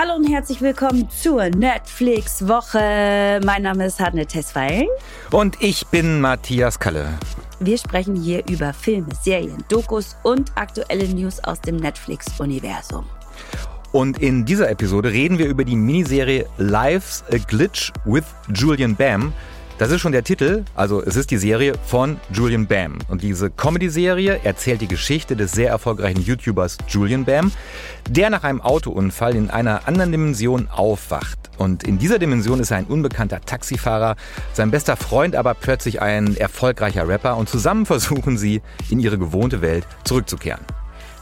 Hallo und herzlich willkommen zur Netflix-Woche. Mein Name ist Hadne Tesfaye. Und ich bin Matthias Kalle. Wir sprechen hier über Filme, Serien, Dokus und aktuelle News aus dem Netflix-Universum. Und in dieser Episode reden wir über die Miniserie Life's a Glitch with Julian Bam, das ist schon der Titel, also es ist die Serie von Julian Bam. Und diese Comedy-Serie erzählt die Geschichte des sehr erfolgreichen YouTubers Julian Bam, der nach einem Autounfall in einer anderen Dimension aufwacht. Und in dieser Dimension ist er ein unbekannter Taxifahrer, sein bester Freund aber plötzlich ein erfolgreicher Rapper und zusammen versuchen sie, in ihre gewohnte Welt zurückzukehren.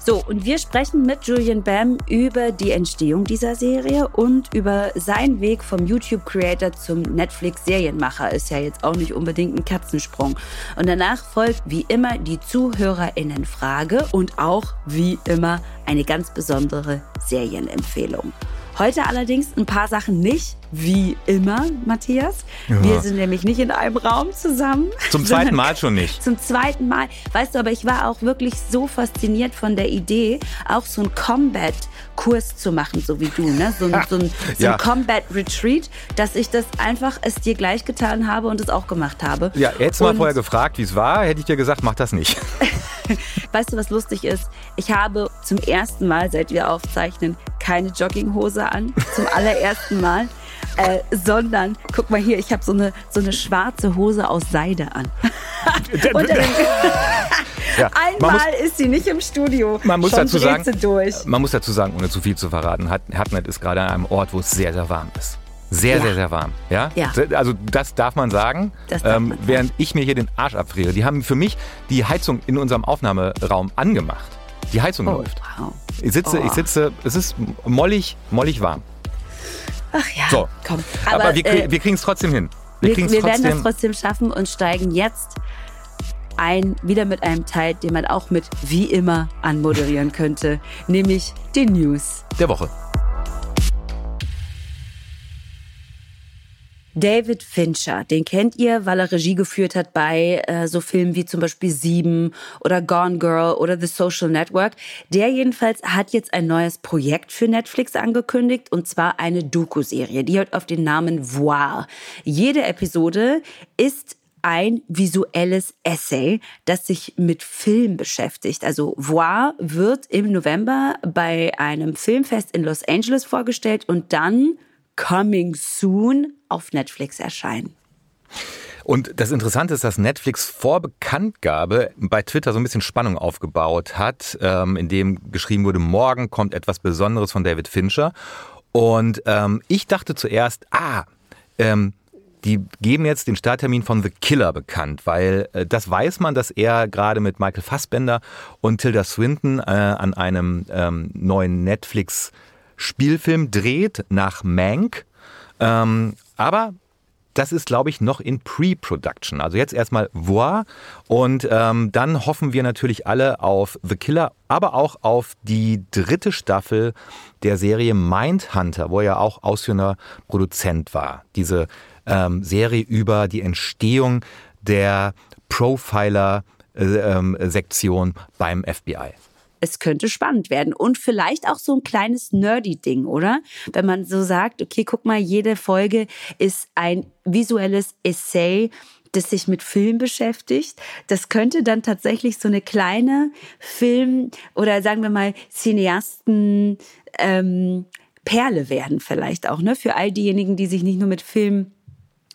So, und wir sprechen mit Julian Bam über die Entstehung dieser Serie und über seinen Weg vom YouTube-Creator zum Netflix-Serienmacher. Ist ja jetzt auch nicht unbedingt ein Katzensprung. Und danach folgt wie immer die ZuhörerInnen-Frage und auch wie immer eine ganz besondere Serienempfehlung. Heute allerdings ein paar Sachen nicht, wie immer, Matthias. Ja. Wir sind nämlich nicht in einem Raum zusammen. Zum zweiten Mal schon nicht. Zum zweiten Mal. Weißt du, aber ich war auch wirklich so fasziniert von der Idee, auch so ein Combat-Kurs zu machen, so wie du, ne? So ein, so ein, so ja. ein Combat-Retreat, dass ich das einfach es dir gleich getan habe und es auch gemacht habe. Ja, hättest du mal vorher gefragt, wie es war, hätte ich dir gesagt, mach das nicht. weißt du, was lustig ist? Ich habe zum ersten Mal, seit wir aufzeichnen, keine Jogginghose an. Zum allerersten Mal. Äh, sondern, guck mal hier, ich habe so eine, so eine schwarze Hose aus Seide an. ja, Einmal muss, ist sie nicht im Studio. Man muss, dazu sagen, man muss dazu sagen, ohne zu viel zu verraten, Hartnett ist gerade an einem Ort, wo es sehr, sehr warm ist. Sehr, ja. sehr, sehr warm. Ja? ja? Also das darf man sagen. Darf ähm, man während ich mir hier den Arsch abfriere. Die haben für mich die Heizung in unserem Aufnahmeraum angemacht. Die Heizung oh, läuft. Wow. Ich sitze, oh. ich sitze, es ist mollig, mollig warm. Ach ja, so. komm. Aber, Aber wir, äh, wir kriegen es trotzdem hin. Wir, wir, wir werden das trotzdem schaffen und steigen jetzt ein, wieder mit einem Teil, den man auch mit wie immer anmoderieren könnte, nämlich den News der Woche. David Fincher, den kennt ihr, weil er Regie geführt hat bei äh, so Filmen wie zum Beispiel Sieben oder Gone Girl oder The Social Network. Der jedenfalls hat jetzt ein neues Projekt für Netflix angekündigt und zwar eine Doku-Serie. Die hat auf den Namen Voir. Jede Episode ist ein visuelles Essay, das sich mit Film beschäftigt. Also Voir wird im November bei einem Filmfest in Los Angeles vorgestellt und dann Coming Soon auf Netflix erscheinen. Und das Interessante ist, dass Netflix vor Bekanntgabe bei Twitter so ein bisschen Spannung aufgebaut hat, ähm, in dem geschrieben wurde, morgen kommt etwas Besonderes von David Fincher. Und ähm, ich dachte zuerst, ah, ähm, die geben jetzt den Starttermin von The Killer bekannt, weil äh, das weiß man, dass er gerade mit Michael Fassbender und Tilda Swinton äh, an einem ähm, neuen Netflix Spielfilm dreht nach Mank. Ähm, aber das ist, glaube ich, noch in Pre-Production. Also jetzt erstmal Voir und ähm, dann hoffen wir natürlich alle auf The Killer, aber auch auf die dritte Staffel der Serie Mindhunter, wo er ja auch ausführender Produzent war. Diese ähm, Serie über die Entstehung der Profiler-Sektion äh, ähm, beim FBI es könnte spannend werden und vielleicht auch so ein kleines Nerdy-Ding, oder? Wenn man so sagt, okay, guck mal, jede Folge ist ein visuelles Essay, das sich mit Film beschäftigt. Das könnte dann tatsächlich so eine kleine Film- oder sagen wir mal Cineasten ähm, Perle werden vielleicht auch, ne? Für all diejenigen, die sich nicht nur mit Film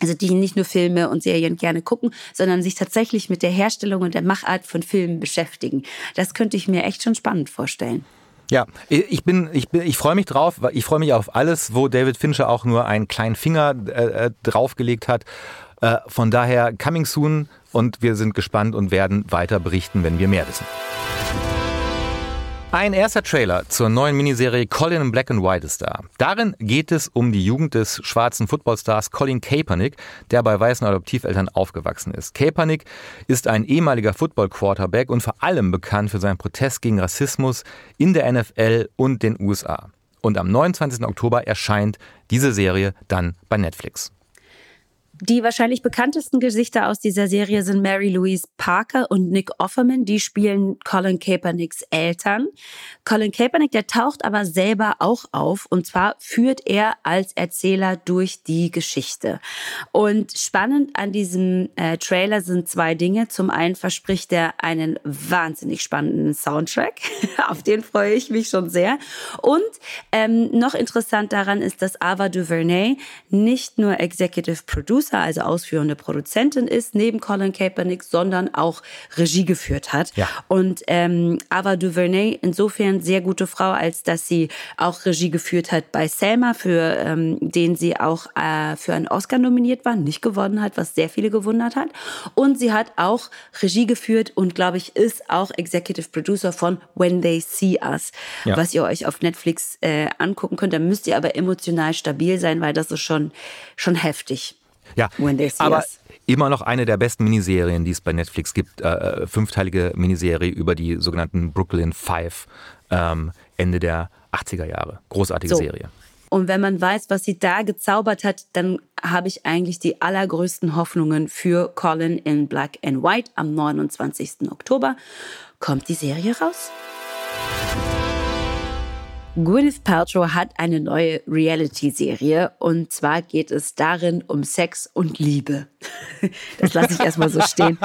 also die nicht nur Filme und Serien gerne gucken, sondern sich tatsächlich mit der Herstellung und der Machart von Filmen beschäftigen. Das könnte ich mir echt schon spannend vorstellen. Ja, ich bin, ich bin, ich freue mich drauf. Ich freue mich auf alles, wo David Fincher auch nur einen kleinen Finger äh, äh draufgelegt hat. Äh, von daher coming soon und wir sind gespannt und werden weiter berichten, wenn wir mehr wissen. Ein erster Trailer zur neuen Miniserie Colin in Black and White ist da. Darin geht es um die Jugend des schwarzen Footballstars Colin Kaepernick, der bei weißen Adoptiveltern aufgewachsen ist. Kaepernick ist ein ehemaliger Football-Quarterback und vor allem bekannt für seinen Protest gegen Rassismus in der NFL und den USA. Und am 29. Oktober erscheint diese Serie dann bei Netflix. Die wahrscheinlich bekanntesten Gesichter aus dieser Serie sind Mary Louise Parker und Nick Offerman. Die spielen Colin Kaepernicks Eltern. Colin Kaepernick, der taucht aber selber auch auf. Und zwar führt er als Erzähler durch die Geschichte. Und spannend an diesem äh, Trailer sind zwei Dinge. Zum einen verspricht er einen wahnsinnig spannenden Soundtrack. auf den freue ich mich schon sehr. Und ähm, noch interessant daran ist, dass Ava DuVernay nicht nur Executive Producer Producer, also ausführende Produzentin ist, neben Colin Kaepernick, sondern auch Regie geführt hat. Ja. Und ähm, Ava DuVernay insofern sehr gute Frau, als dass sie auch Regie geführt hat bei Selma, für ähm, den sie auch äh, für einen Oscar nominiert war, nicht gewonnen hat, was sehr viele gewundert hat. Und sie hat auch Regie geführt und glaube ich ist auch Executive Producer von When They See Us, ja. was ihr euch auf Netflix äh, angucken könnt. Da müsst ihr aber emotional stabil sein, weil das ist schon schon heftig. Ja, aber immer noch eine der besten Miniserien, die es bei Netflix gibt. Äh, fünfteilige Miniserie über die sogenannten Brooklyn Five ähm, Ende der 80er Jahre. Großartige so. Serie. Und wenn man weiß, was sie da gezaubert hat, dann habe ich eigentlich die allergrößten Hoffnungen für Colin in Black and White. Am 29. Oktober kommt die Serie raus. Gwyneth Paltrow hat eine neue Reality-Serie und zwar geht es darin um Sex und Liebe. Das lasse ich erstmal so stehen.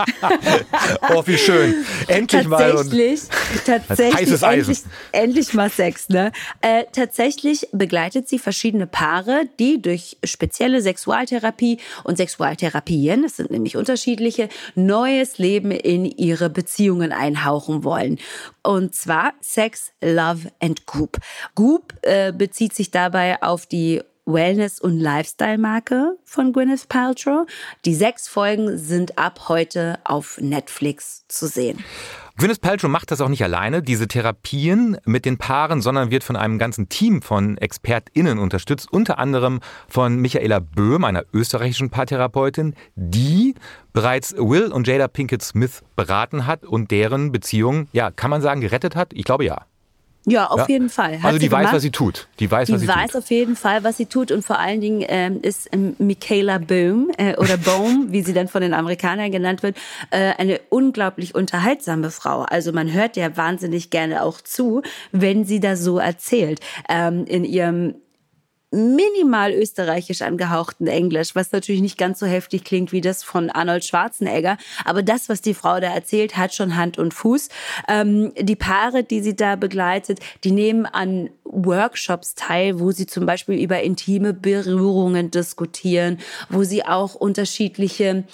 oh, wie schön. Endlich mal. Tatsächlich, tatsächlich endlich, endlich, mal Sex. Ne? Äh, tatsächlich begleitet sie verschiedene Paare, die durch spezielle Sexualtherapie und Sexualtherapien, das sind nämlich unterschiedliche, neues Leben in ihre Beziehungen einhauchen wollen. Und zwar Sex, Love and Goop. Goop äh, bezieht sich dabei auf die Wellness- und Lifestyle-Marke von Gwyneth Paltrow. Die sechs Folgen sind ab heute auf Netflix zu sehen. Gwyneth Paltrow macht das auch nicht alleine, diese Therapien mit den Paaren, sondern wird von einem ganzen Team von ExpertInnen unterstützt, unter anderem von Michaela Böhm, einer österreichischen Paartherapeutin, die bereits Will und Jada Pinkett Smith beraten hat und deren Beziehung, ja, kann man sagen, gerettet hat? Ich glaube ja. Ja, auf ja? jeden Fall. Hat also die weiß, was sie tut. Die weiß, die was sie weiß tut. auf jeden Fall, was sie tut. Und vor allen Dingen ähm, ist ähm, Michaela Bohm äh, oder Bohm, wie sie dann von den Amerikanern genannt wird, äh, eine unglaublich unterhaltsame Frau. Also man hört ja wahnsinnig gerne auch zu, wenn sie da so erzählt. Ähm, in ihrem minimal österreichisch angehauchten Englisch, was natürlich nicht ganz so heftig klingt wie das von Arnold Schwarzenegger. Aber das, was die Frau da erzählt, hat schon Hand und Fuß. Ähm, die Paare, die sie da begleitet, die nehmen an Workshops teil, wo sie zum Beispiel über intime Berührungen diskutieren, wo sie auch unterschiedliche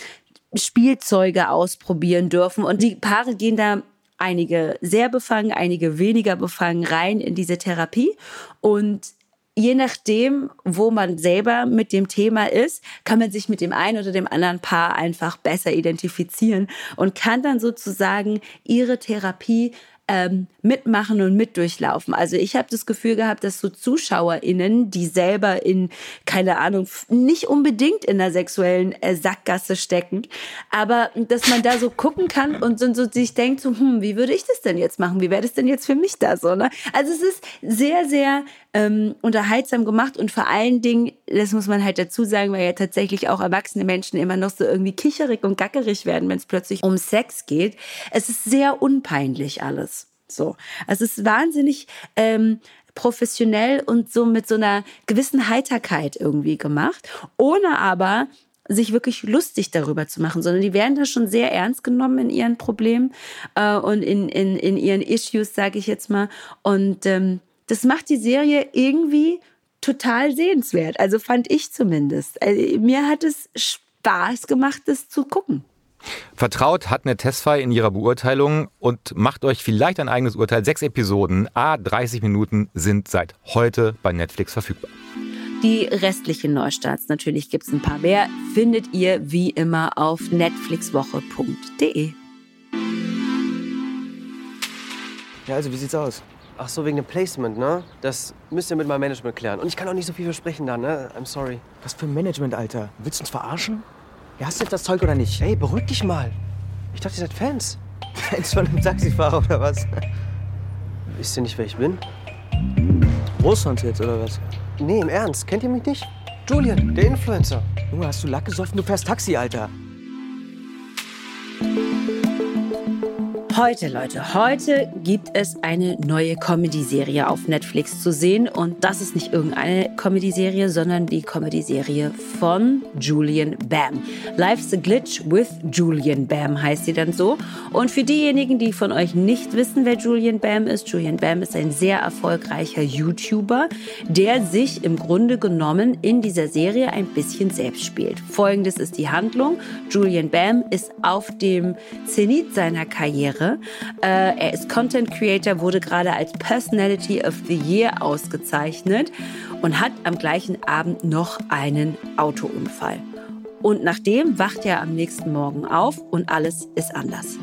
Spielzeuge ausprobieren dürfen. Und die Paare gehen da einige sehr befangen, einige weniger befangen rein in diese Therapie. Und je nachdem, wo man selber mit dem Thema ist, kann man sich mit dem einen oder dem anderen Paar einfach besser identifizieren und kann dann sozusagen ihre Therapie ähm, mitmachen und mitdurchlaufen. Also ich habe das Gefühl gehabt, dass so ZuschauerInnen, die selber in, keine Ahnung, nicht unbedingt in der sexuellen äh, Sackgasse stecken, aber dass man da so gucken kann und so, so sich denkt, so, hm, wie würde ich das denn jetzt machen? Wie wäre das denn jetzt für mich da so? Ne? Also es ist sehr, sehr ähm, unterhaltsam gemacht und vor allen Dingen, das muss man halt dazu sagen, weil ja tatsächlich auch erwachsene Menschen immer noch so irgendwie kicherig und gackerig werden, wenn es plötzlich um Sex geht. Es ist sehr unpeinlich alles. So, es ist wahnsinnig ähm, professionell und so mit so einer gewissen Heiterkeit irgendwie gemacht, ohne aber sich wirklich lustig darüber zu machen, sondern die werden da schon sehr ernst genommen in ihren Problemen äh, und in, in, in ihren Issues, sage ich jetzt mal. Und ähm, das macht die Serie irgendwie total sehenswert. Also fand ich zumindest. Also, mir hat es Spaß gemacht, das zu gucken. Vertraut hat eine Testfei in ihrer Beurteilung und macht euch vielleicht ein eigenes Urteil. Sechs Episoden, a 30 Minuten, sind seit heute bei Netflix verfügbar. Die restlichen Neustarts, natürlich gibt es ein paar mehr, findet ihr wie immer auf netflixwoche.de. Ja, also wie sieht's aus? Ach so, wegen dem Placement, ne? Das müsst ihr mit meinem Management klären. Und ich kann auch nicht so viel versprechen dann, ne? I'm sorry. Was für ein Management, Alter? Willst du uns verarschen? Ja, hast du jetzt das Zeug oder nicht? Ey, beruhig dich mal. Ich dachte, ihr seid Fans. Fans von einem Taxifahrer oder was? Wisst ihr nicht, wer ich bin? Russland jetzt oder was? Nee, im Ernst. Kennt ihr mich nicht? Julian, der Influencer. Junge, hast du Lack gesoffen? Du fährst Taxi, Alter. Heute, Leute, heute gibt es eine neue Comedy-Serie auf Netflix zu sehen. Und das ist nicht irgendeine Comedy-Serie, sondern die Comedy-Serie von Julian Bam. Life's a Glitch with Julian Bam heißt sie dann so. Und für diejenigen, die von euch nicht wissen, wer Julian Bam ist, Julian Bam ist ein sehr erfolgreicher YouTuber, der sich im Grunde genommen in dieser Serie ein bisschen selbst spielt. Folgendes ist die Handlung. Julian Bam ist auf dem Zenit seiner Karriere Jahre. Äh, er ist Content Creator, wurde gerade als Personality of the Year ausgezeichnet und hat am gleichen Abend noch einen Autounfall. Und nachdem wacht er am nächsten Morgen auf und alles ist anders.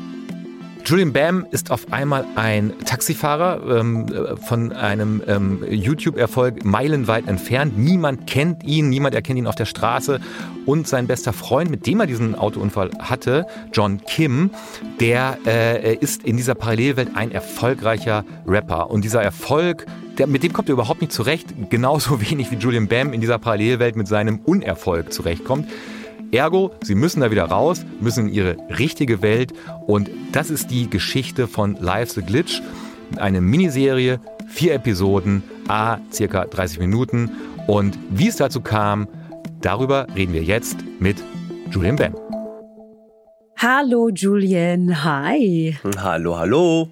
Julian Bam ist auf einmal ein Taxifahrer ähm, von einem ähm, YouTube-Erfolg meilenweit entfernt. Niemand kennt ihn, niemand erkennt ihn auf der Straße. Und sein bester Freund, mit dem er diesen Autounfall hatte, John Kim, der äh, ist in dieser Parallelwelt ein erfolgreicher Rapper. Und dieser Erfolg der, mit dem kommt er überhaupt nicht zurecht, genauso wenig wie Julian Bam in dieser Parallelwelt mit seinem Unerfolg zurechtkommt. Ergo, sie müssen da wieder raus, müssen in ihre richtige Welt und das ist die Geschichte von Life's a Glitch. Eine Miniserie, vier Episoden, a circa 30 Minuten und wie es dazu kam, darüber reden wir jetzt mit Julian Ben. Hallo Julian, hi. Hallo, hallo.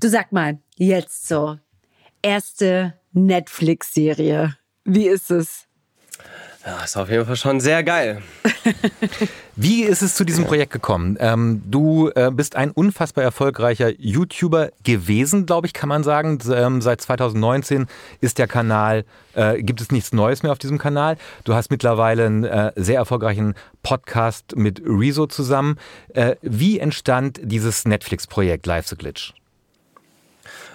Du sag mal, jetzt so, erste Netflix-Serie. Wie ist es? Ja, ist auf jeden Fall schon sehr geil. Wie ist es zu diesem Projekt gekommen? Ähm, du äh, bist ein unfassbar erfolgreicher YouTuber gewesen, glaube ich, kann man sagen. Ähm, seit 2019 ist der Kanal, äh, gibt es nichts Neues mehr auf diesem Kanal. Du hast mittlerweile einen äh, sehr erfolgreichen Podcast mit Rezo zusammen. Äh, wie entstand dieses Netflix-Projekt Life's a Glitch?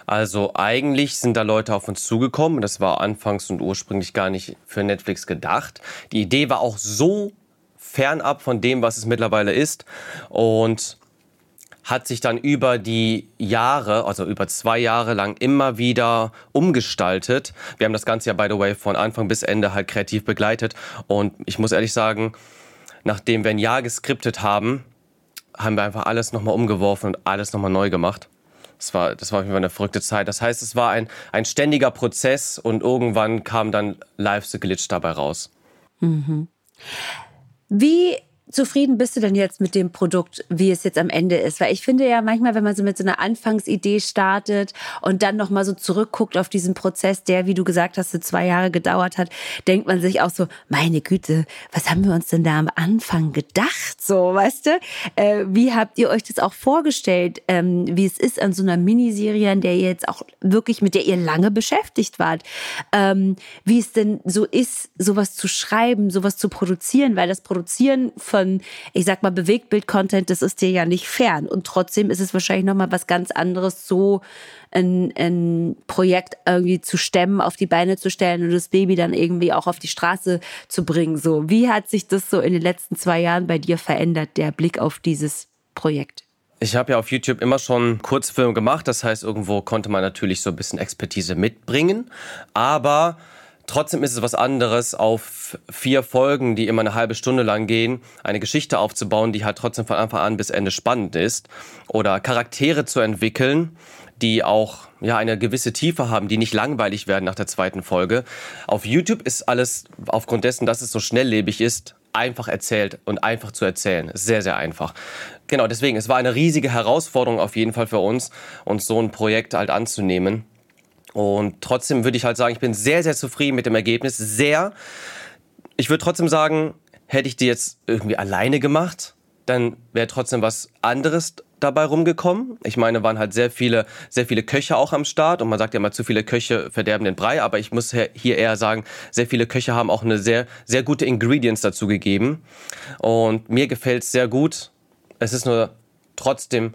Also eigentlich sind da Leute auf uns zugekommen. Das war anfangs und ursprünglich gar nicht für Netflix gedacht. Die Idee war auch so fernab von dem, was es mittlerweile ist. Und hat sich dann über die Jahre, also über zwei Jahre lang immer wieder umgestaltet. Wir haben das Ganze ja, by the way, von Anfang bis Ende halt kreativ begleitet. Und ich muss ehrlich sagen, nachdem wir ein Jahr geskriptet haben, haben wir einfach alles nochmal umgeworfen und alles nochmal neu gemacht. Das war, das war auf jeden Fall eine verrückte Zeit. Das heißt, es war ein, ein ständiger Prozess und irgendwann kam dann Live the Glitch dabei raus. Mhm. Wie zufrieden bist du denn jetzt mit dem Produkt, wie es jetzt am Ende ist? Weil ich finde ja manchmal, wenn man so mit so einer Anfangsidee startet und dann nochmal so zurückguckt auf diesen Prozess, der, wie du gesagt hast, so zwei Jahre gedauert hat, denkt man sich auch so, meine Güte, was haben wir uns denn da am Anfang gedacht? So, weißt du? Äh, wie habt ihr euch das auch vorgestellt, ähm, wie es ist an so einer Miniserie, an der ihr jetzt auch wirklich, mit der ihr lange beschäftigt wart? Ähm, wie es denn so ist, sowas zu schreiben, sowas zu produzieren, weil das Produzieren von von, ich sag mal, Bewegtbild-Content, das ist dir ja nicht fern. Und trotzdem ist es wahrscheinlich nochmal was ganz anderes, so ein, ein Projekt irgendwie zu stemmen, auf die Beine zu stellen und das Baby dann irgendwie auch auf die Straße zu bringen. So, wie hat sich das so in den letzten zwei Jahren bei dir verändert, der Blick auf dieses Projekt? Ich habe ja auf YouTube immer schon Kurzfilme gemacht, das heißt, irgendwo konnte man natürlich so ein bisschen Expertise mitbringen, aber Trotzdem ist es was anderes, auf vier Folgen, die immer eine halbe Stunde lang gehen, eine Geschichte aufzubauen, die halt trotzdem von Anfang an bis Ende spannend ist. Oder Charaktere zu entwickeln, die auch ja, eine gewisse Tiefe haben, die nicht langweilig werden nach der zweiten Folge. Auf YouTube ist alles aufgrund dessen, dass es so schnelllebig ist, einfach erzählt und einfach zu erzählen. Sehr, sehr einfach. Genau, deswegen, es war eine riesige Herausforderung auf jeden Fall für uns, uns so ein Projekt halt anzunehmen. Und trotzdem würde ich halt sagen, ich bin sehr, sehr zufrieden mit dem Ergebnis. Sehr. Ich würde trotzdem sagen, hätte ich die jetzt irgendwie alleine gemacht, dann wäre trotzdem was anderes dabei rumgekommen. Ich meine, waren halt sehr viele, sehr viele Köche auch am Start und man sagt ja immer, zu viele Köche verderben den Brei, aber ich muss hier eher sagen, sehr viele Köche haben auch eine sehr, sehr gute Ingredients dazu gegeben und mir gefällt es sehr gut. Es ist nur trotzdem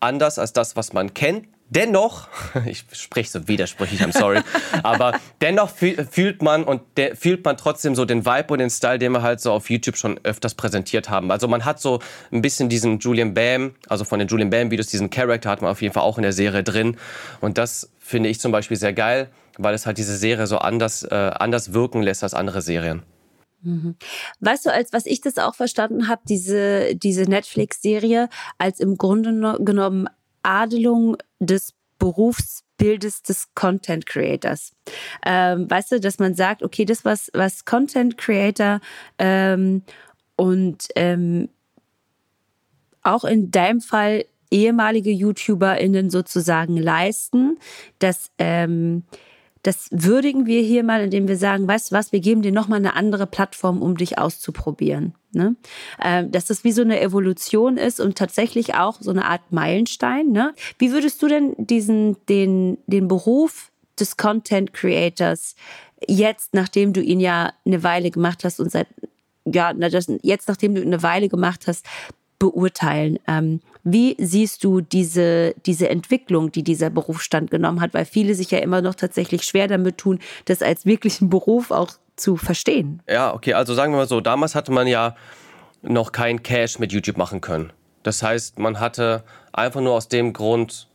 anders als das, was man kennt. Dennoch, ich spreche so widersprüchlich, I'm sorry, aber dennoch fühlt man und fühlt man trotzdem so den Vibe und den Style, den wir halt so auf YouTube schon öfters präsentiert haben. Also man hat so ein bisschen diesen Julian Bam, also von den Julian Bam Videos, diesen Charakter hat man auf jeden Fall auch in der Serie drin und das finde ich zum Beispiel sehr geil, weil es halt diese Serie so anders, äh, anders wirken lässt als andere Serien. Mhm. Weißt du, als was ich das auch verstanden habe, diese, diese Netflix-Serie als im Grunde genommen Adelung des Berufsbildes des Content Creators. Ähm, weißt du, dass man sagt, okay, das was was Content Creator ähm, und ähm, auch in deinem Fall ehemalige YouTuberInnen sozusagen leisten, dass ähm, das würdigen wir hier mal, indem wir sagen, weißt du was, wir geben dir nochmal eine andere Plattform, um dich auszuprobieren. Ne? Ähm, dass das wie so eine Evolution ist und tatsächlich auch so eine Art Meilenstein. Ne? Wie würdest du denn diesen, den, den Beruf des Content Creators jetzt, nachdem du ihn ja eine Weile gemacht hast und seit, ja, jetzt, nachdem du eine Weile gemacht hast, beurteilen. Ähm, wie siehst du diese, diese Entwicklung, die dieser Berufsstand genommen hat? Weil viele sich ja immer noch tatsächlich schwer damit tun, das als wirklichen Beruf auch zu verstehen. Ja, okay, also sagen wir mal so, damals hatte man ja noch kein Cash mit YouTube machen können. Das heißt, man hatte einfach nur aus dem Grund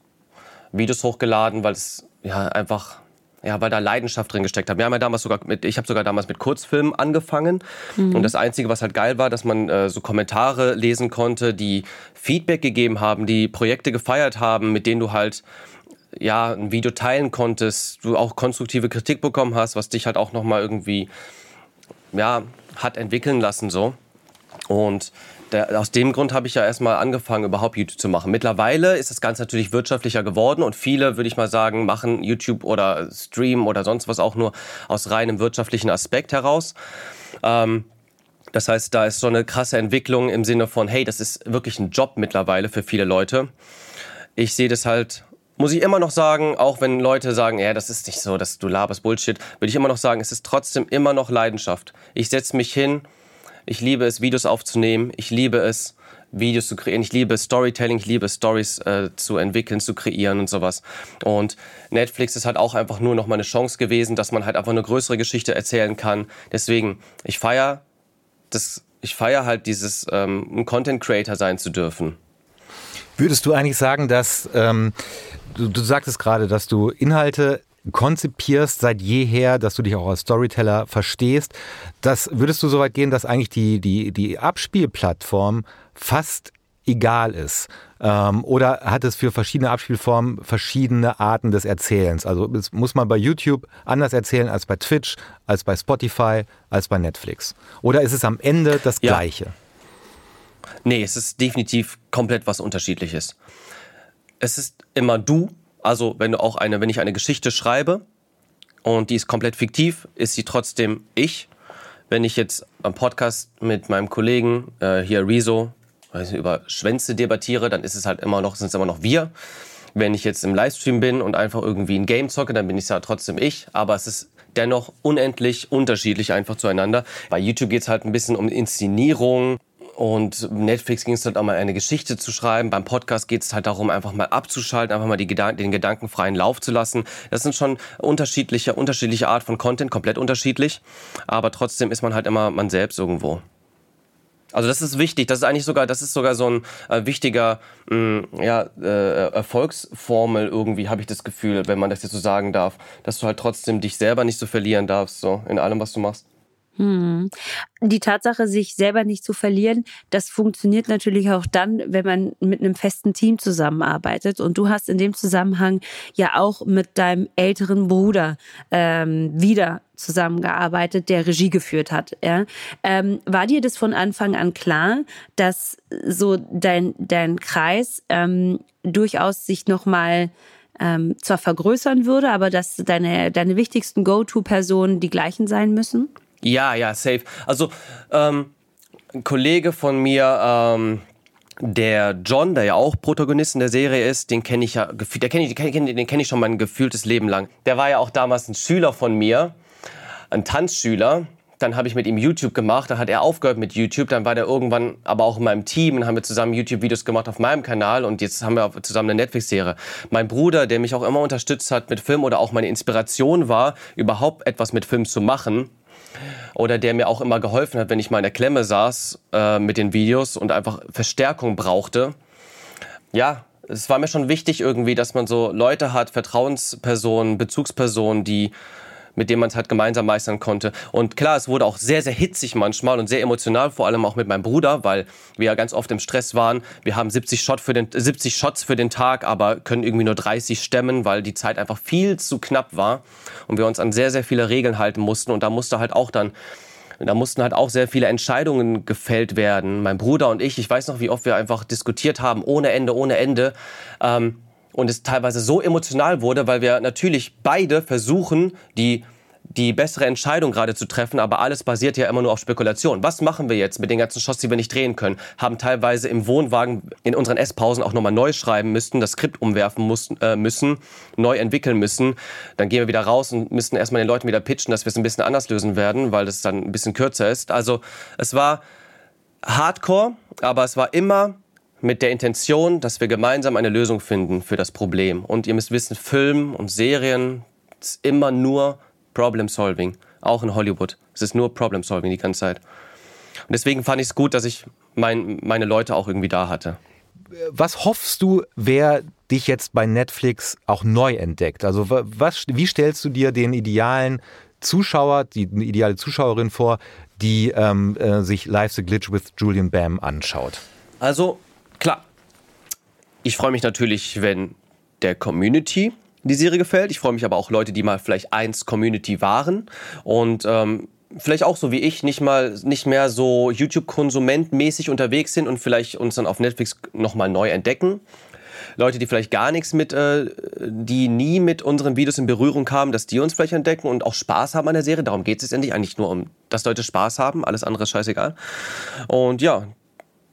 Videos hochgeladen, weil es ja einfach ja, weil da Leidenschaft drin gesteckt hat. Wir haben ja damals sogar mit, ich habe sogar damals mit Kurzfilmen angefangen. Mhm. Und das Einzige, was halt geil war, dass man äh, so Kommentare lesen konnte, die Feedback gegeben haben, die Projekte gefeiert haben, mit denen du halt ja ein Video teilen konntest, du auch konstruktive Kritik bekommen hast, was dich halt auch noch mal irgendwie ja hat entwickeln lassen so. Und der, aus dem Grund habe ich ja erstmal angefangen, überhaupt YouTube zu machen. Mittlerweile ist das Ganze natürlich wirtschaftlicher geworden und viele, würde ich mal sagen, machen YouTube oder Stream oder sonst was auch nur aus reinem wirtschaftlichen Aspekt heraus. Ähm, das heißt, da ist so eine krasse Entwicklung im Sinne von, hey, das ist wirklich ein Job mittlerweile für viele Leute. Ich sehe das halt muss ich immer noch sagen, auch wenn Leute sagen, ja, das ist nicht so, dass du laberst Bullshit, würde ich immer noch sagen, es ist trotzdem immer noch Leidenschaft. Ich setze mich hin, ich liebe es, Videos aufzunehmen. Ich liebe es, Videos zu kreieren. Ich liebe Storytelling, ich liebe Stories äh, zu entwickeln, zu kreieren und sowas. Und Netflix ist halt auch einfach nur noch mal eine Chance gewesen, dass man halt einfach eine größere Geschichte erzählen kann. Deswegen, ich feiere das, ich feiere halt dieses, ähm, ein Content Creator sein zu dürfen. Würdest du eigentlich sagen, dass ähm, du, du sagtest gerade, dass du Inhalte konzipierst seit jeher, dass du dich auch als Storyteller verstehst. Das würdest du so weit gehen, dass eigentlich die, die, die Abspielplattform fast egal ist? Ähm, oder hat es für verschiedene Abspielformen verschiedene Arten des Erzählens? Also muss man bei YouTube anders erzählen als bei Twitch, als bei Spotify, als bei Netflix? Oder ist es am Ende das ja. Gleiche? Nee, es ist definitiv komplett was Unterschiedliches. Es ist immer du also wenn du auch eine, wenn ich eine Geschichte schreibe und die ist komplett fiktiv, ist sie trotzdem ich. Wenn ich jetzt am Podcast mit meinem Kollegen äh, hier Rezo nicht, über Schwänze debattiere, dann ist es halt immer noch, sind es immer noch wir. Wenn ich jetzt im Livestream bin und einfach irgendwie ein Game zocke, dann bin ich ja trotzdem ich. Aber es ist dennoch unendlich unterschiedlich einfach zueinander. Bei YouTube geht es halt ein bisschen um Inszenierung, und Netflix ging es halt auch mal eine Geschichte zu schreiben. Beim Podcast geht es halt darum, einfach mal abzuschalten, einfach mal Gedan den Gedanken freien Lauf zu lassen. Das sind schon unterschiedliche, unterschiedliche Art von Content, komplett unterschiedlich. Aber trotzdem ist man halt immer man selbst irgendwo. Also das ist wichtig. Das ist eigentlich sogar, das ist sogar so ein äh, wichtiger mh, mm, ja, äh, Erfolgsformel irgendwie, habe ich das Gefühl, wenn man das jetzt so sagen darf, dass du halt trotzdem dich selber nicht so verlieren darfst, so in allem, was du machst. Hm. Die Tatsache, sich selber nicht zu verlieren, das funktioniert natürlich auch dann, wenn man mit einem festen Team zusammenarbeitet. Und du hast in dem Zusammenhang ja auch mit deinem älteren Bruder ähm, wieder zusammengearbeitet, der Regie geführt hat. Ja? Ähm, war dir das von Anfang an klar, dass so dein, dein Kreis ähm, durchaus sich nochmal ähm, zwar vergrößern würde, aber dass deine, deine wichtigsten Go-To-Personen die gleichen sein müssen? Ja, ja, safe. Also, ähm, ein Kollege von mir, ähm, der John, der ja auch Protagonist in der Serie ist, den kenne ich ja, der kenn den kenne kenn ich schon mein gefühltes Leben lang. Der war ja auch damals ein Schüler von mir, ein Tanzschüler. Dann habe ich mit ihm YouTube gemacht, dann hat er aufgehört mit YouTube, dann war der irgendwann aber auch in meinem Team und haben wir zusammen YouTube-Videos gemacht auf meinem Kanal und jetzt haben wir zusammen eine Netflix-Serie. Mein Bruder, der mich auch immer unterstützt hat mit Film oder auch meine Inspiration war, überhaupt etwas mit Film zu machen, oder der mir auch immer geholfen hat, wenn ich mal in der Klemme saß äh, mit den Videos und einfach Verstärkung brauchte. Ja, es war mir schon wichtig irgendwie, dass man so Leute hat, Vertrauenspersonen, Bezugspersonen, die mit dem man es halt gemeinsam meistern konnte. Und klar, es wurde auch sehr, sehr hitzig manchmal und sehr emotional, vor allem auch mit meinem Bruder, weil wir ja ganz oft im Stress waren. Wir haben 70, Shot für den, 70 Shots für den Tag, aber können irgendwie nur 30 stemmen, weil die Zeit einfach viel zu knapp war und wir uns an sehr, sehr viele Regeln halten mussten. Und da musste halt auch dann da mussten halt auch sehr viele Entscheidungen gefällt werden. Mein Bruder und ich, ich weiß noch, wie oft wir einfach diskutiert haben, ohne Ende, ohne Ende. Ähm, und es teilweise so emotional wurde, weil wir natürlich beide versuchen, die die bessere Entscheidung gerade zu treffen, aber alles basiert ja immer nur auf Spekulation. Was machen wir jetzt mit den ganzen Shots, die wir nicht drehen können? Haben teilweise im Wohnwagen in unseren Esspausen auch nochmal neu schreiben müssen, das Skript umwerfen mussten, äh, müssen, neu entwickeln müssen. Dann gehen wir wieder raus und müssen erstmal den Leuten wieder pitchen, dass wir es ein bisschen anders lösen werden, weil das dann ein bisschen kürzer ist. Also es war hardcore, aber es war immer mit der Intention, dass wir gemeinsam eine Lösung finden für das Problem. Und ihr müsst wissen, Film und Serien ist immer nur Problem Solving. Auch in Hollywood. Es ist nur Problem Solving die ganze Zeit. Und deswegen fand ich es gut, dass ich mein, meine Leute auch irgendwie da hatte. Was hoffst du, wer dich jetzt bei Netflix auch neu entdeckt? Also was, wie stellst du dir den idealen Zuschauer, die ideale Zuschauerin vor, die ähm, äh, sich Live the Glitch with Julian Bam anschaut? Also ich freue mich natürlich, wenn der Community die Serie gefällt. Ich freue mich aber auch Leute, die mal vielleicht eins Community waren und ähm, vielleicht auch so wie ich nicht mal nicht mehr so YouTube-Konsumentmäßig unterwegs sind und vielleicht uns dann auf Netflix nochmal neu entdecken. Leute, die vielleicht gar nichts mit, äh, die nie mit unseren Videos in Berührung kamen, dass die uns vielleicht entdecken und auch Spaß haben an der Serie. Darum geht es endlich eigentlich nur um, dass Leute Spaß haben. Alles andere ist scheißegal. Und ja,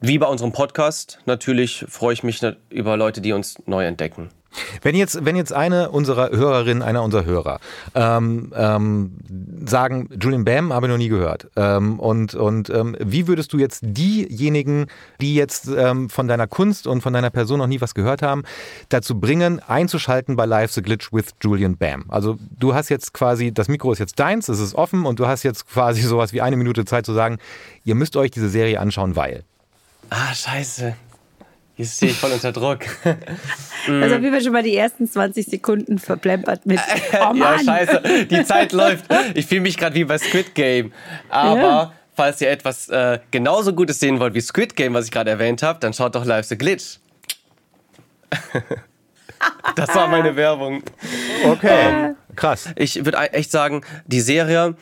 wie bei unserem Podcast, natürlich freue ich mich über Leute, die uns neu entdecken. Wenn jetzt, wenn jetzt eine unserer Hörerinnen, einer unserer Hörer ähm, ähm, sagen, Julian Bam habe ich noch nie gehört. Ähm, und und ähm, wie würdest du jetzt diejenigen, die jetzt ähm, von deiner Kunst und von deiner Person noch nie was gehört haben, dazu bringen, einzuschalten bei Live the Glitch with Julian Bam? Also du hast jetzt quasi, das Mikro ist jetzt deins, es ist offen und du hast jetzt quasi sowas wie eine Minute Zeit zu sagen, ihr müsst euch diese Serie anschauen, weil. Ah, scheiße. Jetzt stehe ich voll unter Druck. Also auf jeden Fall schon mal die ersten 20 Sekunden verplempert mit. Oh ja, scheiße. Die Zeit läuft. Ich fühle mich gerade wie bei Squid Game. Aber ja. falls ihr etwas äh, genauso Gutes sehen wollt wie Squid Game, was ich gerade erwähnt habe, dann schaut doch Live the Glitch. das war meine Werbung. Okay. Ähm, Krass. Ich würde echt sagen, die Serie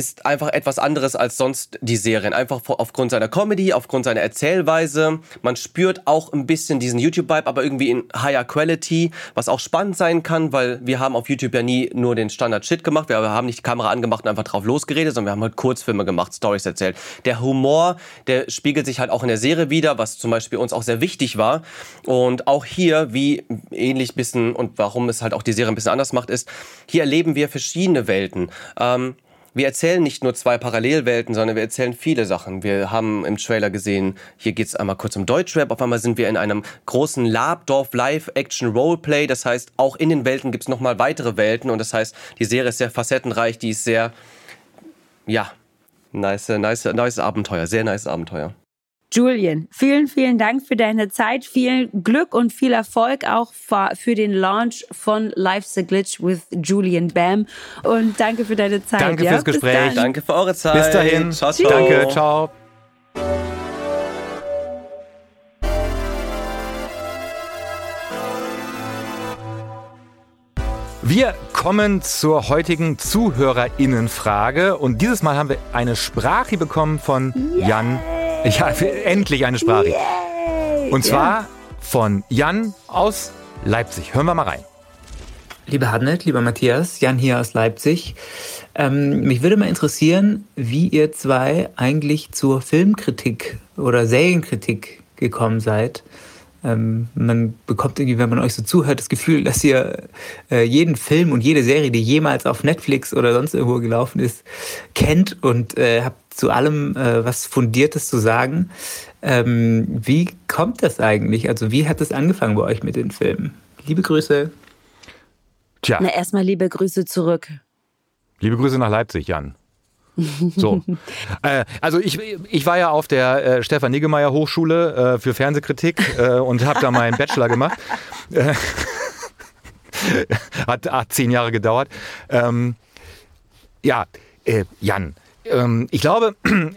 ist einfach etwas anderes als sonst die Serien. Einfach aufgrund seiner Comedy, aufgrund seiner Erzählweise. Man spürt auch ein bisschen diesen YouTube-Vibe, aber irgendwie in higher Quality, was auch spannend sein kann, weil wir haben auf YouTube ja nie nur den Standard-Shit gemacht. Wir haben nicht die Kamera angemacht und einfach drauf losgeredet, sondern wir haben halt Kurzfilme gemacht, Stories erzählt. Der Humor, der spiegelt sich halt auch in der Serie wieder, was zum Beispiel uns auch sehr wichtig war. Und auch hier, wie ähnlich bisschen und warum es halt auch die Serie ein bisschen anders macht, ist, hier erleben wir verschiedene Welten. Ähm, wir erzählen nicht nur zwei Parallelwelten, sondern wir erzählen viele Sachen. Wir haben im Trailer gesehen, hier geht es einmal kurz um Deutschrap, auf einmal sind wir in einem großen Labdorf Live-Action-Roleplay. Das heißt, auch in den Welten gibt es nochmal weitere Welten und das heißt, die Serie ist sehr facettenreich, die ist sehr, ja, nice, nice, nice Abenteuer, sehr nice Abenteuer. Julian, vielen, vielen Dank für deine Zeit. Viel Glück und viel Erfolg auch für den Launch von Life's a Glitch with Julian Bam. Und danke für deine Zeit. Danke ja? fürs Gespräch. Danke für eure Zeit. Bis dahin. Ciao, ciao. Danke. Ciao. Wir kommen zur heutigen Zuhörerinnenfrage und dieses Mal haben wir eine Sprache bekommen von yeah. Ja, endlich eine Sprache. Yay. Und zwar ja. von Jan aus Leipzig. Hören wir mal rein. Lieber Hartnett, lieber Matthias, Jan hier aus Leipzig. Ähm, mich würde mal interessieren, wie ihr zwei eigentlich zur Filmkritik oder Serienkritik gekommen seid. Ähm, man bekommt irgendwie, wenn man euch so zuhört, das Gefühl, dass ihr äh, jeden Film und jede Serie, die jemals auf Netflix oder sonst irgendwo gelaufen ist, kennt und äh, habt zu allem äh, was Fundiertes zu sagen. Ähm, wie kommt das eigentlich? Also wie hat es angefangen bei euch mit den Filmen? Liebe Grüße. Tja. Na, erstmal liebe Grüße zurück. Liebe Grüße nach Leipzig, Jan. So. äh, also ich, ich war ja auf der äh, Stefan Niggemeier Hochschule äh, für Fernsehkritik äh, und habe da meinen Bachelor gemacht. Äh, hat, hat zehn Jahre gedauert. Ähm, ja, äh, Jan, ähm, ich glaube,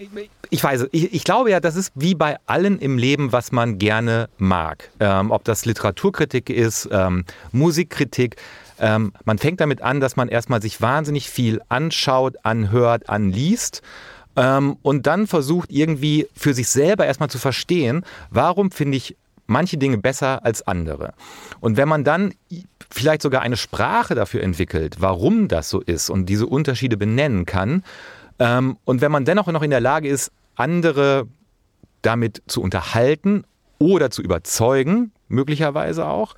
ich weiß, ich, ich, glaube ja, das ist wie bei allen im Leben, was man gerne mag. Ähm, ob das Literaturkritik ist, ähm, Musikkritik. Ähm, man fängt damit an, dass man erstmal sich wahnsinnig viel anschaut, anhört, anliest. Ähm, und dann versucht irgendwie für sich selber erstmal zu verstehen, warum finde ich manche Dinge besser als andere. Und wenn man dann vielleicht sogar eine Sprache dafür entwickelt, warum das so ist und diese Unterschiede benennen kann, ähm, und wenn man dennoch noch in der Lage ist, andere damit zu unterhalten oder zu überzeugen, möglicherweise auch,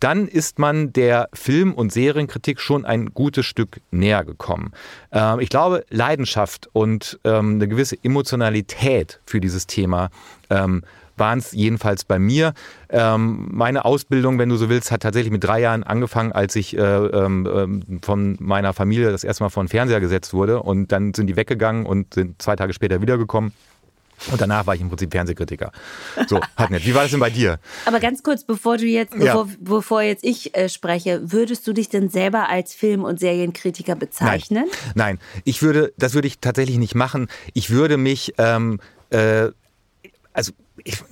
dann ist man der Film- und Serienkritik schon ein gutes Stück näher gekommen. Ähm, ich glaube, Leidenschaft und ähm, eine gewisse Emotionalität für dieses Thema ähm, waren es jedenfalls bei mir. Ähm, meine Ausbildung, wenn du so willst, hat tatsächlich mit drei Jahren angefangen, als ich äh, äh, von meiner Familie das erste Mal vor den Fernseher gesetzt wurde. Und dann sind die weggegangen und sind zwei Tage später wiedergekommen. Und danach war ich im Prinzip Fernsehkritiker. So, hat nicht. Wie war das denn bei dir? Aber ganz kurz, bevor du jetzt, bevor, ja. bevor jetzt ich äh, spreche, würdest du dich denn selber als Film- und Serienkritiker bezeichnen? Nein, Nein. ich würde, das würde ich tatsächlich nicht machen. Ich würde mich, ähm, äh, also ich,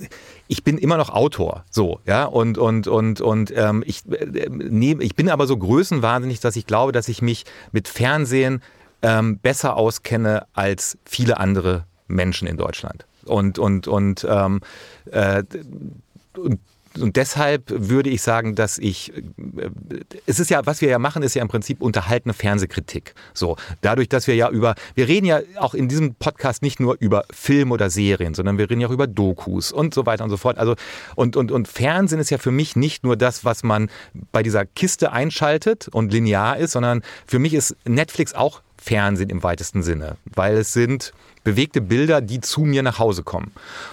ich bin immer noch Autor, so, ja, und, und, und, und ähm, ich, äh, nee, ich bin aber so größenwahnsinnig, dass ich glaube, dass ich mich mit Fernsehen ähm, besser auskenne als viele andere Menschen in Deutschland. Und, und, und, ähm, äh, und und deshalb würde ich sagen, dass ich, äh, es ist ja, was wir ja machen, ist ja im Prinzip unterhaltene Fernsehkritik. So, dadurch, dass wir ja über, wir reden ja auch in diesem Podcast nicht nur über Film oder Serien, sondern wir reden ja auch über Dokus und so weiter und so fort. Also, und, und, und Fernsehen ist ja für mich nicht nur das, was man bei dieser Kiste einschaltet und linear ist, sondern für mich ist Netflix auch Fernsehen im weitesten Sinne, weil es sind bewegte Bilder, die zu mir nach Hause kommen.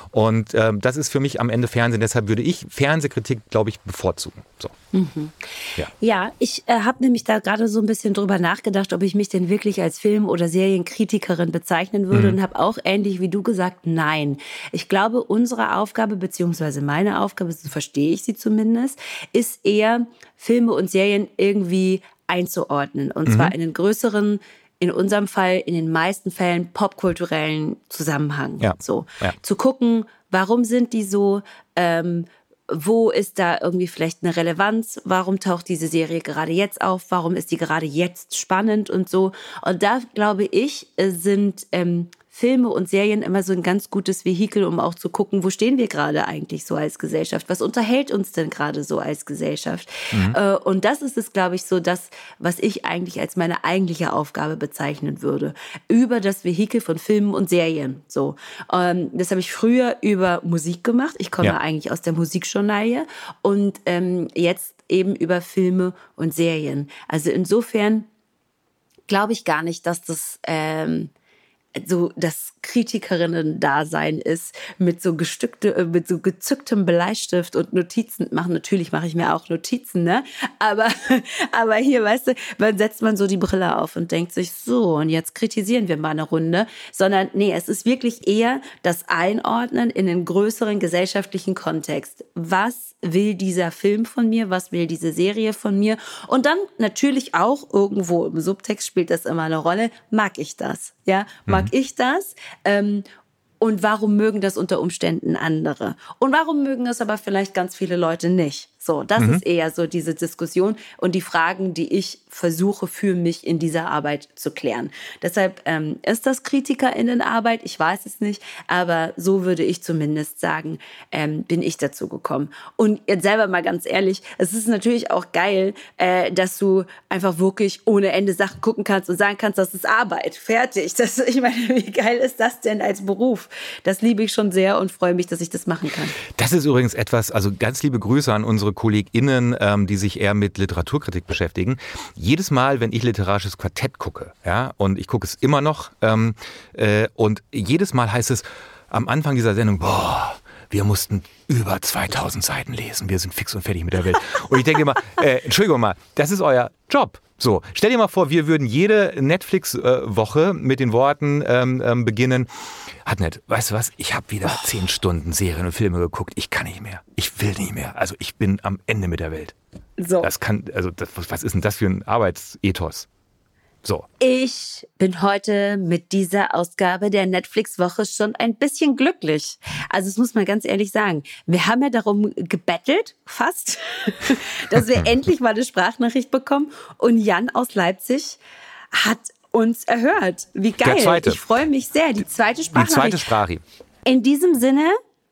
Und ähm, das ist für mich am Ende Fernsehen. Deshalb würde ich Fernsehkritik, glaube ich, bevorzugen. So. Mhm. Ja. ja. ich äh, habe nämlich da gerade so ein bisschen drüber nachgedacht, ob ich mich denn wirklich als Film- oder Serienkritikerin bezeichnen würde mhm. und habe auch ähnlich wie du gesagt, nein. Ich glaube, unsere Aufgabe, beziehungsweise meine Aufgabe, so verstehe ich sie zumindest, ist eher, Filme und Serien irgendwie einzuordnen. Und mhm. zwar in einen größeren in unserem Fall in den meisten Fällen popkulturellen Zusammenhang. Ja. So ja. zu gucken, warum sind die so, ähm, wo ist da irgendwie vielleicht eine Relevanz? Warum taucht diese Serie gerade jetzt auf? Warum ist die gerade jetzt spannend und so? Und da glaube ich, sind ähm, Filme und Serien immer so ein ganz gutes Vehikel, um auch zu gucken, wo stehen wir gerade eigentlich so als Gesellschaft? Was unterhält uns denn gerade so als Gesellschaft? Mhm. Äh, und das ist es, glaube ich, so das, was ich eigentlich als meine eigentliche Aufgabe bezeichnen würde. Über das Vehikel von Filmen und Serien. So. Ähm, das habe ich früher über Musik gemacht. Ich komme ja. eigentlich aus der Musikjournalie und ähm, jetzt eben über Filme und Serien. Also insofern glaube ich gar nicht, dass das ähm, so das Kritikerinnen-Dasein ist, mit so gestückte, äh, mit so gezücktem Bleistift und Notizen machen. Natürlich mache ich mir auch Notizen, ne? Aber, aber hier, weißt du, man setzt man so die Brille auf und denkt sich, so, und jetzt kritisieren wir mal eine Runde. Sondern, nee, es ist wirklich eher das Einordnen in den größeren gesellschaftlichen Kontext. Was will dieser Film von mir? Was will diese Serie von mir? Und dann natürlich auch irgendwo im Subtext spielt das immer eine Rolle. Mag ich das? Ja, mag mhm. ich das? Ähm, und warum mögen das unter Umständen andere? Und warum mögen das aber vielleicht ganz viele Leute nicht? So, das mhm. ist eher so diese Diskussion und die Fragen, die ich versuche für mich in dieser Arbeit zu klären. Deshalb ähm, ist das KritikerInnenarbeit, ich weiß es nicht, aber so würde ich zumindest sagen, ähm, bin ich dazu gekommen. Und jetzt selber mal ganz ehrlich, es ist natürlich auch geil, äh, dass du einfach wirklich ohne Ende Sachen gucken kannst und sagen kannst, das ist Arbeit, fertig. Das, ich meine, wie geil ist das denn als Beruf? Das liebe ich schon sehr und freue mich, dass ich das machen kann. Das ist übrigens etwas, also ganz liebe Grüße an unsere KollegInnen, ähm, die sich eher mit Literaturkritik beschäftigen. Jedes Mal, wenn ich literarisches Quartett gucke, ja, und ich gucke es immer noch, ähm, äh, und jedes Mal heißt es am Anfang dieser Sendung, boah, wir mussten über 2000 Seiten lesen. Wir sind fix und fertig mit der Welt. Und ich denke immer, äh, Entschuldigung mal, das ist euer Job. So, stell dir mal vor, wir würden jede Netflix-Woche äh, mit den Worten ähm, ähm, beginnen, hat nicht, weißt du was, ich habe wieder oh. zehn Stunden Serien und Filme geguckt, ich kann nicht mehr, ich will nicht mehr, also ich bin am Ende mit der Welt. So. Das kann, also das, was ist denn das für ein Arbeitsethos? So. Ich bin heute mit dieser Ausgabe der Netflix-Woche schon ein bisschen glücklich. Also, das muss man ganz ehrlich sagen. Wir haben ja darum gebettelt, fast, dass wir endlich mal eine Sprachnachricht bekommen. Und Jan aus Leipzig hat uns erhört. Wie geil. Der zweite. Ich freue mich sehr. Die zweite Die Sprachnachricht. zweite Sprache. In diesem Sinne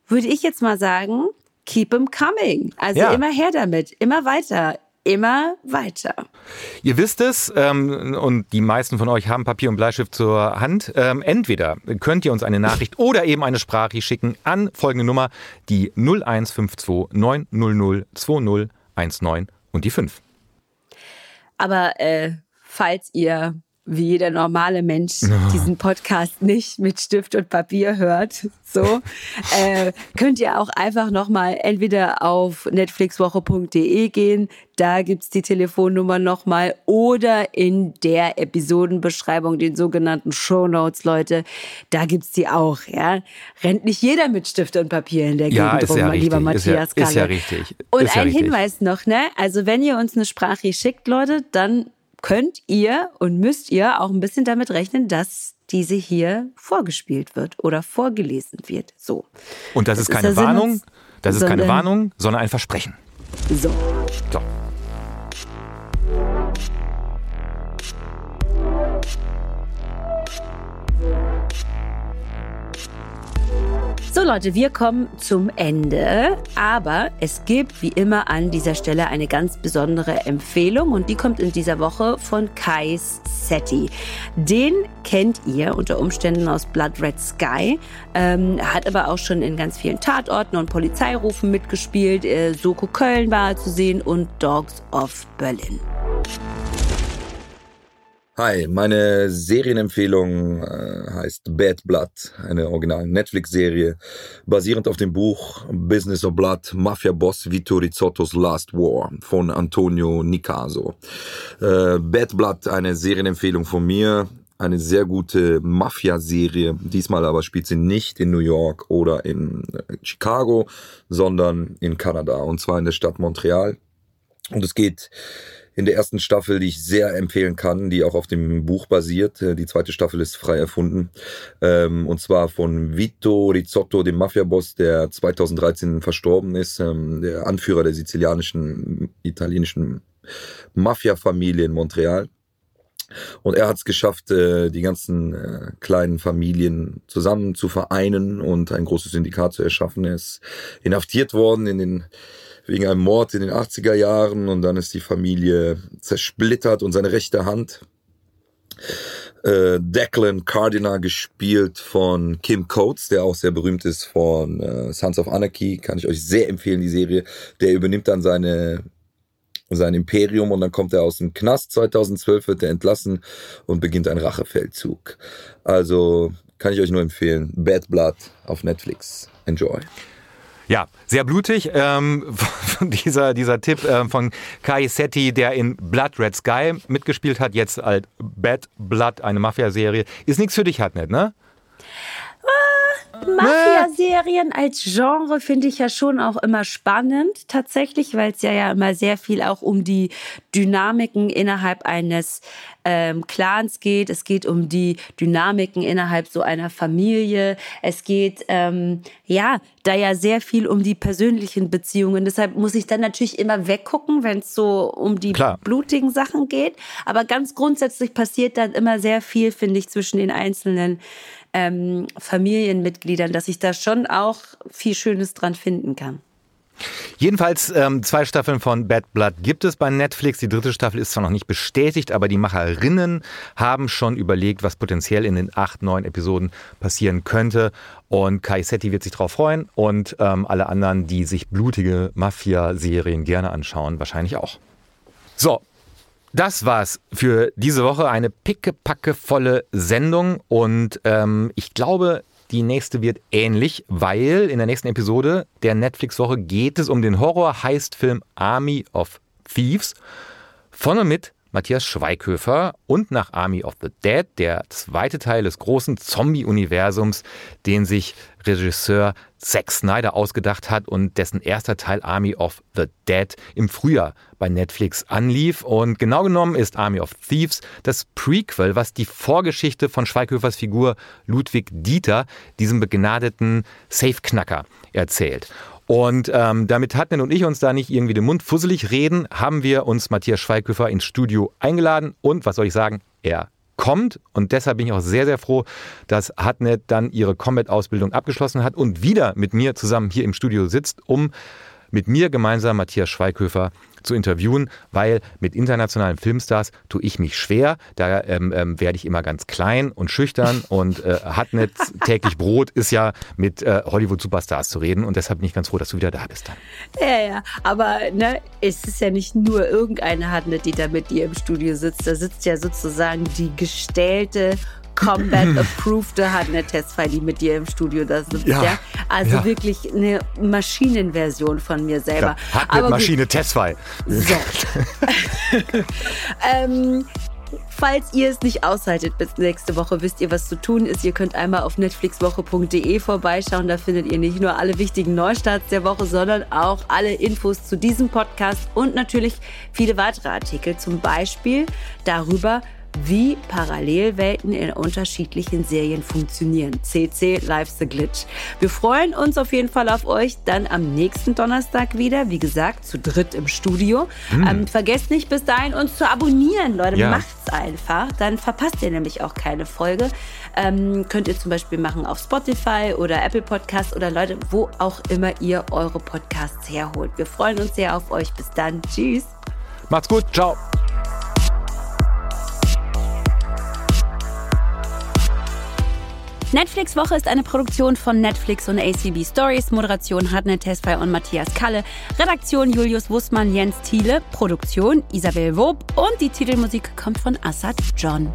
würde ich jetzt mal sagen, keep 'em coming. Also Ja. immer her damit, immer weiter, immer weiter. Ihr wisst es, ähm, und die meisten von euch haben Papier und Bleistift zur Hand. Ähm, entweder könnt ihr uns eine Nachricht oder eben eine Sprache schicken an folgende Nummer, die 0152 900 2019 und die 5. Aber äh, falls ihr wie jeder normale Mensch diesen Podcast nicht mit Stift und Papier hört, so äh, könnt ihr auch einfach nochmal entweder auf netflixwoche.de gehen, da gibt's die Telefonnummer nochmal, oder in der Episodenbeschreibung, den sogenannten Show Notes, Leute, da gibt's die auch. Ja, rennt nicht jeder mit Stift und Papier in der Ja, Gegend ist rum, ja mein lieber richtig, ist ja- Matthias ist ja richtig, Und ist ja ein richtig. Hinweis noch, ne? Also wenn ihr uns eine Sprache schickt, Leute, dann könnt ihr und müsst ihr auch ein bisschen damit rechnen, dass diese hier vorgespielt wird oder vorgelesen wird. So. Und das, Das ist ist keine Sinn Warnung, das ist keine sondern- Warnung, sondern ein Versprechen. So. So. So Leute, wir kommen zum Ende, aber es gibt wie immer an dieser Stelle eine ganz besondere Empfehlung und die kommt in dieser Woche von Kais Setti. Den kennt ihr unter Umständen aus Blood Red Sky, ähm, hat aber auch schon in ganz vielen Tatorten und Polizeirufen mitgespielt. Äh, Soko Köln war zu sehen und Dogs of Berlin. Hi, meine Serienempfehlung äh, heißt Bad Blood, eine originale Netflix-Serie, basierend auf dem Buch Business of Blood, Mafia-Boss Vito Rizzottos Last War von Antonio Nicaso. Äh, Bad Blood, eine Serienempfehlung von mir, eine sehr gute Mafia-Serie. Diesmal aber spielt sie nicht in New York oder in äh, Chicago, sondern in Kanada, und zwar in der Stadt Montreal. Und es geht in der ersten Staffel, die ich sehr empfehlen kann, die auch auf dem Buch basiert. Äh, Die zweite Staffel ist frei erfunden. Ähm, Und zwar von Vito Rizzotto, dem Mafia-Boss, der 2013 verstorben ist, ähm, der Anführer der sizilianischen, italienischen Mafia-Familie in Montreal. Und er hat es geschafft, äh, die ganzen äh, kleinen Familien zusammen zu vereinen und ein großes Syndikat zu erschaffen. Er ist inhaftiert worden in den, wegen einem Mord in den 80er Jahren und dann ist die Familie zersplittert und seine rechte Hand, äh, Declan Cardinal, gespielt von Kim Coates, der auch sehr berühmt ist von äh, Sons of Anarchy, kann ich euch sehr empfehlen, die Serie. Der übernimmt dann seine sein Imperium und dann kommt er aus dem Knast 2012, wird er entlassen und beginnt ein Rachefeldzug. Also kann ich euch nur empfehlen. Bad Blood auf Netflix. Enjoy. Ja, sehr blutig. Ähm, dieser, dieser Tipp ähm, von Kai Setti, der in Blood Red Sky mitgespielt hat, jetzt als Bad Blood, eine Mafia-Serie. Ist nichts für dich, Hartnett, ne? Mafia-Serien als Genre finde ich ja schon auch immer spannend, tatsächlich, weil es ja, ja immer sehr viel auch um die Dynamiken innerhalb eines ähm, Clans geht. Es geht um die Dynamiken innerhalb so einer Familie. Es geht, ähm, ja, da ja sehr viel um die persönlichen Beziehungen. Deshalb muss ich dann natürlich immer weggucken, wenn es so um die Klar. blutigen Sachen geht. Aber ganz grundsätzlich passiert dann immer sehr viel, finde ich, zwischen den einzelnen ähm, Familienmitgliedern, dass ich da schon auch viel Schönes dran finden kann. Jedenfalls ähm, zwei Staffeln von Bad Blood gibt es bei Netflix. Die dritte Staffel ist zwar noch nicht bestätigt, aber die Macherinnen haben schon überlegt, was potenziell in den acht, neun Episoden passieren könnte. Und Kai Setti wird sich darauf freuen und ähm, alle anderen, die sich blutige Mafia-Serien gerne anschauen, wahrscheinlich auch. So, das war's für diese Woche. Eine pickepackevolle Sendung und ähm, ich glaube, die nächste wird ähnlich, weil in der nächsten Episode der Netflix-Woche geht es um den Horror-Heist-Film Army of Thieves von und mit Matthias Schweighöfer und nach Army of the Dead, der zweite Teil des großen Zombie-Universums, den sich Regisseur Zack Snyder ausgedacht hat und dessen erster Teil Army of the Dead im Frühjahr bei Netflix anlief. Und genau genommen ist Army of Thieves das Prequel, was die Vorgeschichte von Schweighöfers Figur Ludwig Dieter, diesem begnadeten Safeknacker, erzählt. Und ähm, damit Hatnen und ich uns da nicht irgendwie den Mund fusselig reden, haben wir uns Matthias Schweighöfer ins Studio eingeladen. Und was soll ich sagen? Er kommt. Und deshalb bin ich auch sehr, sehr froh, dass Hatnet dann ihre Combat-Ausbildung abgeschlossen hat und wieder mit mir zusammen hier im Studio sitzt, um mit mir gemeinsam Matthias Schweighöfer zu interviewen, weil mit internationalen Filmstars tue ich mich schwer. Da ähm, ähm, werde ich immer ganz klein und schüchtern und äh, hat nicht täglich Brot, ist ja mit äh, Hollywood-Superstars zu reden und deshalb bin ich ganz froh, dass du wieder da bist dann. Ja, ja, aber ne, es ist ja nicht nur irgendeine Hartnett, die da mit dir im Studio sitzt. Da sitzt ja sozusagen die gestellte Combat-approved Hardnet-Testfile, die mit dir im Studio da sind. Ja. ja? Also ja. wirklich eine Maschinenversion von mir selber. Ja, Hardnet-Maschine-Testfile. So. ähm, Falls ihr es nicht aushaltet bis nächste Woche, wisst ihr, was zu tun ist. Ihr könnt einmal auf netflixwoche.de vorbeischauen. Da findet ihr nicht nur alle wichtigen Neustarts der Woche, sondern auch alle Infos zu diesem Podcast und natürlich viele weitere Artikel. Zum Beispiel darüber, wie Parallelwelten in unterschiedlichen Serien funktionieren. CC Live the Glitch. Wir freuen uns auf jeden Fall auf euch dann am nächsten Donnerstag wieder. Wie gesagt, zu dritt im Studio. Mhm. Ähm, vergesst nicht bis dahin uns zu abonnieren, Leute. Ja. Macht's einfach. Dann verpasst ihr nämlich auch keine Folge. Ähm, könnt ihr zum Beispiel machen auf Spotify oder Apple Podcasts oder Leute, wo auch immer ihr eure Podcasts herholt. Wir freuen uns sehr auf euch. Bis dann. Tschüss. Macht's gut. Ciao. Netflix Woche ist eine Produktion von Netflix und ACB Stories. Moderation Hartnett Tesfay und Matthias Kalle. Redaktion Julius Wussmann, Jens Thiele. Produktion Isabel Wob. Und die Titelmusik kommt von Assad John.